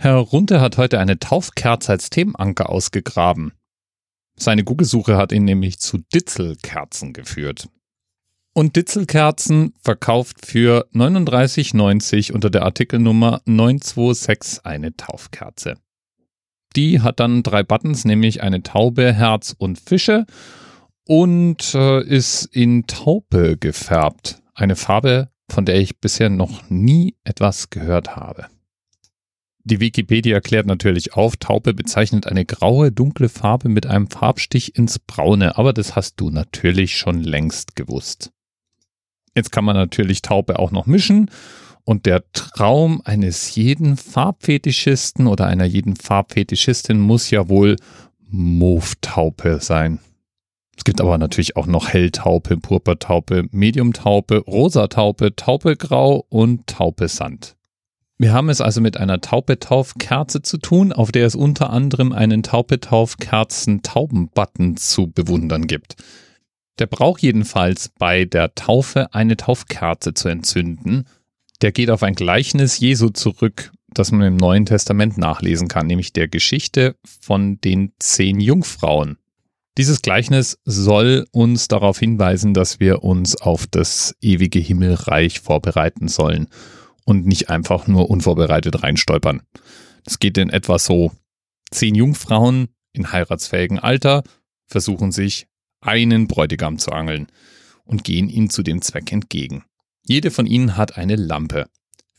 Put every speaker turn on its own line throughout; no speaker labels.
Herr Runte hat heute eine Taufkerze als Themenanker ausgegraben. Seine Google-Suche hat ihn nämlich zu Ditzelkerzen geführt. Und Ditzelkerzen verkauft für 39,90 unter der Artikelnummer 926 eine Taufkerze. Die hat dann drei Buttons, nämlich eine Taube, Herz und Fische und äh, ist in Taupe gefärbt. Eine Farbe, von der ich bisher noch nie etwas gehört habe. Die Wikipedia erklärt natürlich auf, Taupe bezeichnet eine graue, dunkle Farbe mit einem Farbstich ins Braune, aber das hast du natürlich schon längst gewusst. Jetzt kann man natürlich Taupe auch noch mischen und der Traum eines jeden Farbfetischisten oder einer jeden Farbfetischistin muss ja wohl Move-Taupe sein. Es gibt aber natürlich auch noch Helltaupe, Purpurtaupe, Mediumtaupe, Rosataupe, Taupegrau und Taupe Sand. Wir haben es also mit einer Taupetaufkerze zu tun, auf der es unter anderem einen Taupetaufkerzen-Tauben-Button zu bewundern gibt. Der braucht jedenfalls bei der Taufe eine Taufkerze zu entzünden. Der geht auf ein Gleichnis Jesu zurück, das man im Neuen Testament nachlesen kann, nämlich der Geschichte von den zehn Jungfrauen. Dieses Gleichnis soll uns darauf hinweisen, dass wir uns auf das ewige Himmelreich vorbereiten sollen und nicht einfach nur unvorbereitet reinstolpern. Es geht in etwa so. Zehn Jungfrauen in heiratsfähigem Alter versuchen sich einen Bräutigam zu angeln und gehen ihm zu dem Zweck entgegen. Jede von ihnen hat eine Lampe.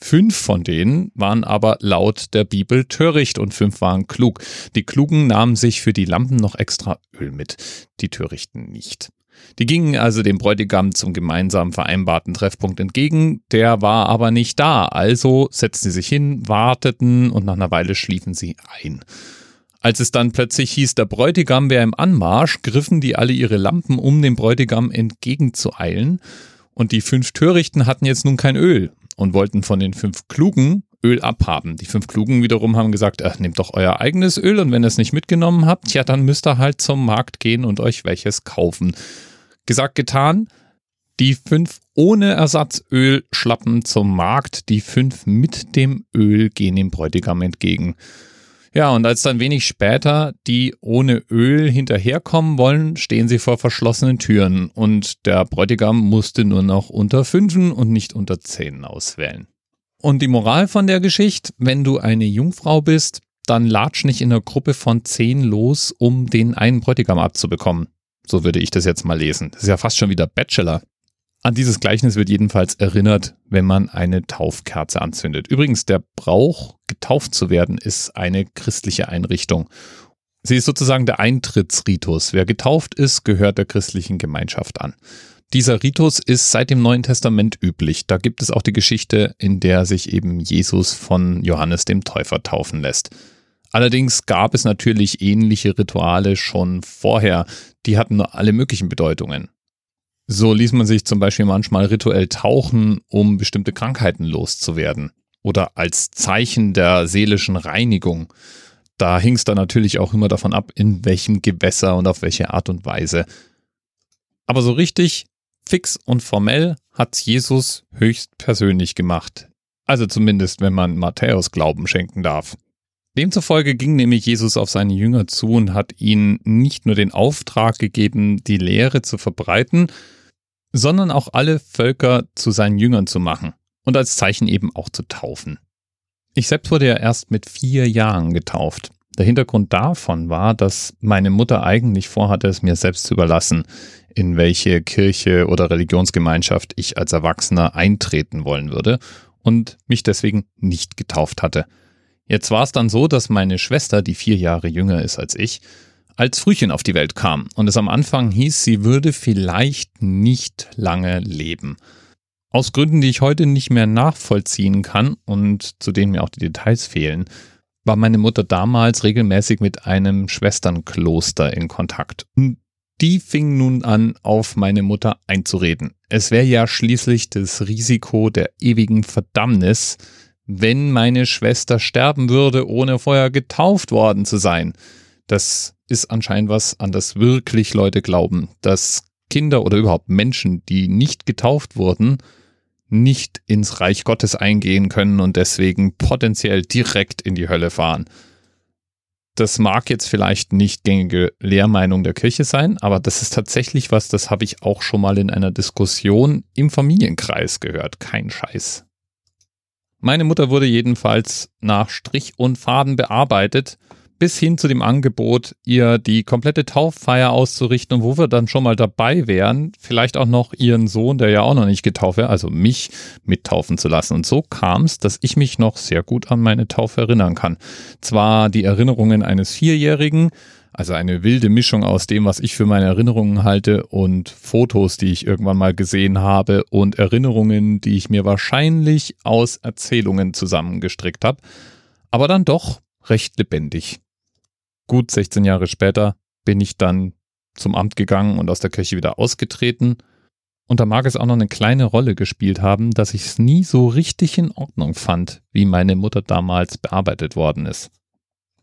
Fünf von denen waren aber laut der Bibel töricht und fünf waren klug. Die Klugen nahmen sich für die Lampen noch extra Öl mit, die Törichten nicht. Die gingen also dem Bräutigam zum gemeinsam vereinbarten Treffpunkt entgegen, der war aber nicht da, also setzten sie sich hin, warteten und nach einer Weile schliefen sie ein. Als es dann plötzlich hieß, der Bräutigam wäre im Anmarsch, griffen die alle ihre Lampen, um dem Bräutigam entgegenzueilen, und die fünf Törichten hatten jetzt nun kein Öl und wollten von den fünf Klugen Öl abhaben. Die fünf Klugen wiederum haben gesagt, ach, nehmt doch euer eigenes Öl und wenn ihr es nicht mitgenommen habt, ja, dann müsst ihr halt zum Markt gehen und euch welches kaufen. Gesagt, getan. Die fünf ohne Ersatzöl schlappen zum Markt, die fünf mit dem Öl gehen dem Bräutigam entgegen. Ja, und als dann wenig später die ohne Öl hinterherkommen wollen, stehen sie vor verschlossenen Türen und der Bräutigam musste nur noch unter Fünfen und nicht unter Zehn auswählen. Und die Moral von der Geschichte, wenn du eine Jungfrau bist, dann latsch nicht in einer Gruppe von Zehn los, um den einen Bräutigam abzubekommen. So würde ich das jetzt mal lesen. Das ist ja fast schon wieder Bachelor. An dieses Gleichnis wird jedenfalls erinnert, wenn man eine Taufkerze anzündet. Übrigens, der Brauch, getauft zu werden, ist eine christliche Einrichtung. Sie ist sozusagen der Eintrittsritus. Wer getauft ist, gehört der christlichen Gemeinschaft an. Dieser Ritus ist seit dem Neuen Testament üblich. Da gibt es auch die Geschichte, in der sich eben Jesus von Johannes dem Täufer taufen lässt. Allerdings gab es natürlich ähnliche Rituale schon vorher. Die hatten nur alle möglichen Bedeutungen. So ließ man sich zum Beispiel manchmal rituell tauchen, um bestimmte Krankheiten loszuwerden. Oder als Zeichen der seelischen Reinigung. Da hing es dann natürlich auch immer davon ab, in welchem Gewässer und auf welche Art und Weise. Aber so richtig, fix und formell hat's Jesus höchst persönlich gemacht. Also zumindest, wenn man Matthäus Glauben schenken darf. Demzufolge ging nämlich Jesus auf seine Jünger zu und hat ihnen nicht nur den Auftrag gegeben, die Lehre zu verbreiten, sondern auch alle Völker zu seinen Jüngern zu machen und als Zeichen eben auch zu taufen. Ich selbst wurde ja erst mit vier Jahren getauft. Der Hintergrund davon war, dass meine Mutter eigentlich vorhatte, es mir selbst zu überlassen, in welche Kirche oder Religionsgemeinschaft ich als Erwachsener eintreten wollen würde und mich deswegen nicht getauft hatte. Jetzt war es dann so, dass meine Schwester, die vier Jahre jünger ist als ich, als Frühchen auf die Welt kam und es am Anfang hieß, sie würde vielleicht nicht lange leben. Aus Gründen, die ich heute nicht mehr nachvollziehen kann und zu denen mir auch die Details fehlen, war meine Mutter damals regelmäßig mit einem Schwesternkloster in Kontakt. Die fing nun an, auf meine Mutter einzureden. Es wäre ja schließlich das Risiko der ewigen Verdammnis, wenn meine Schwester sterben würde, ohne vorher getauft worden zu sein. Das ist anscheinend was, an das wirklich Leute glauben, dass Kinder oder überhaupt Menschen, die nicht getauft wurden, nicht ins Reich Gottes eingehen können und deswegen potenziell direkt in die Hölle fahren. Das mag jetzt vielleicht nicht gängige Lehrmeinung der Kirche sein, aber das ist tatsächlich was, das habe ich auch schon mal in einer Diskussion im Familienkreis gehört. Kein Scheiß. Meine Mutter wurde jedenfalls nach Strich und Faden bearbeitet bis hin zu dem Angebot, ihr die komplette Tauffeier auszurichten und wo wir dann schon mal dabei wären, vielleicht auch noch ihren Sohn, der ja auch noch nicht getauft wäre, also mich mittaufen zu lassen. Und so kam es, dass ich mich noch sehr gut an meine Taufe erinnern kann. Zwar die Erinnerungen eines Vierjährigen, also eine wilde Mischung aus dem, was ich für meine Erinnerungen halte und Fotos, die ich irgendwann mal gesehen habe und Erinnerungen, die ich mir wahrscheinlich aus Erzählungen zusammengestrickt habe, aber dann doch recht lebendig gut 16 Jahre später bin ich dann zum Amt gegangen und aus der Kirche wieder ausgetreten. Und da mag es auch noch eine kleine Rolle gespielt haben, dass ich es nie so richtig in Ordnung fand, wie meine Mutter damals bearbeitet worden ist.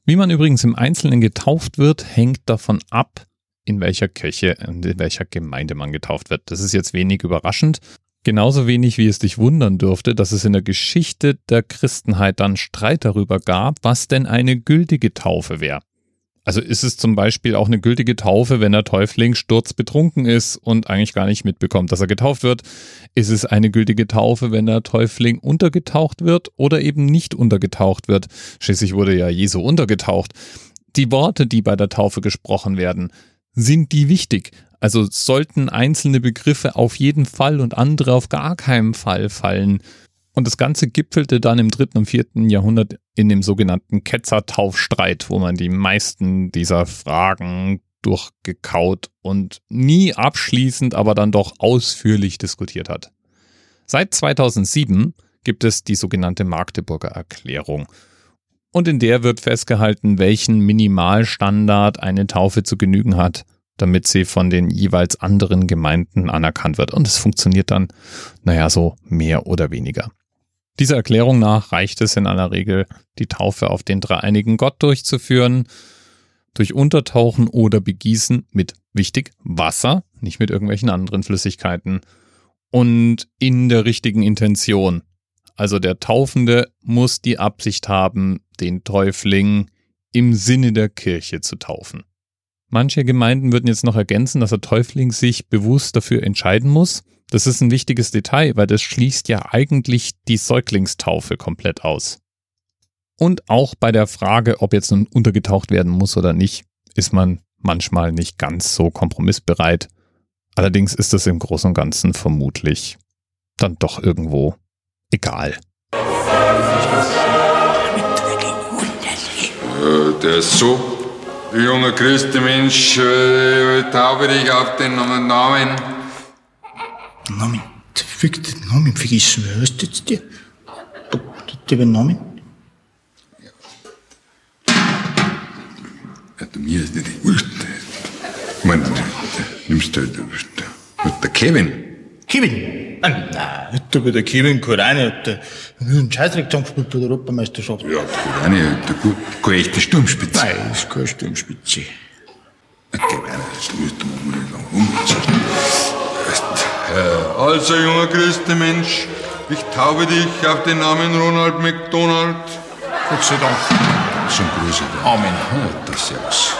Wie man übrigens im Einzelnen getauft wird, hängt davon ab, in welcher Kirche und in welcher Gemeinde man getauft wird. Das ist jetzt wenig überraschend. Genauso wenig wie es dich wundern dürfte, dass es in der Geschichte der Christenheit dann Streit darüber gab, was denn eine gültige Taufe wäre. Also ist es zum Beispiel auch eine gültige Taufe, wenn der Täufling sturzbetrunken ist und eigentlich gar nicht mitbekommt, dass er getauft wird? Ist es eine gültige Taufe, wenn der Täufling untergetaucht wird oder eben nicht untergetaucht wird? Schließlich wurde ja Jesu untergetaucht. Die Worte, die bei der Taufe gesprochen werden, sind die wichtig? Also sollten einzelne Begriffe auf jeden Fall und andere auf gar keinen Fall fallen? Und das Ganze gipfelte dann im dritten und vierten Jahrhundert in dem sogenannten Ketzertaufstreit, wo man die meisten dieser Fragen durchgekaut und nie abschließend, aber dann doch ausführlich diskutiert hat. Seit 2007 gibt es die sogenannte Magdeburger Erklärung. Und in der wird festgehalten, welchen Minimalstandard eine Taufe zu genügen hat, damit sie von den jeweils anderen Gemeinden anerkannt wird. Und es funktioniert dann, naja, so mehr oder weniger. Dieser Erklärung nach reicht es in aller Regel, die Taufe auf den dreieinigen Gott durchzuführen, durch Untertauchen oder Begießen mit, wichtig, Wasser, nicht mit irgendwelchen anderen Flüssigkeiten und in der richtigen Intention. Also der Taufende muss die Absicht haben, den Täufling im Sinne der Kirche zu taufen. Manche Gemeinden würden jetzt noch ergänzen, dass der Täufling sich bewusst dafür entscheiden muss, das ist ein wichtiges Detail, weil das schließt ja eigentlich die Säuglingstaufe komplett aus. Und auch bei der Frage, ob jetzt nun untergetaucht werden muss oder nicht, ist man manchmal nicht ganz so kompromissbereit. Allerdings ist das im Großen und Ganzen vermutlich dann doch irgendwo egal.
Der ist so, junger Christenmensch, äh, taube dich auf den Namen
Namen. Fick den Namen vergessen. Wer heißt jetzt der? Der den Namen?
Ja, du mir ist nicht wurscht. Ich meine, nimmst du halt der Kevin.
Kevin? Ah, nein, da wird der Kevin Korani hat der einen Scheißdreck zusammengespielt bei der Europameisterschaft.
Ja, Korani hat eine keine echte Sturmspitze.
Nein, ist keine Sturmspitze.
Okay, das müsste man mal sagen. Umsetzen. Also, junger Christenmensch, ich taube dich auf den Namen Ronald McDonald.
Gott sei Dank.
Zum Gruße.
Amen.
Ja, das Servus.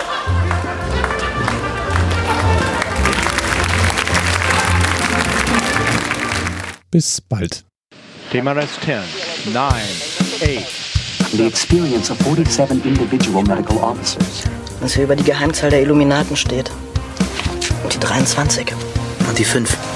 Bis bald.
TMRS 10, 9, 8.
The experience of 47 individual medical officers.
Was hier über die Geheimzahl der Illuminaten steht. Und die 23.
Und die 5.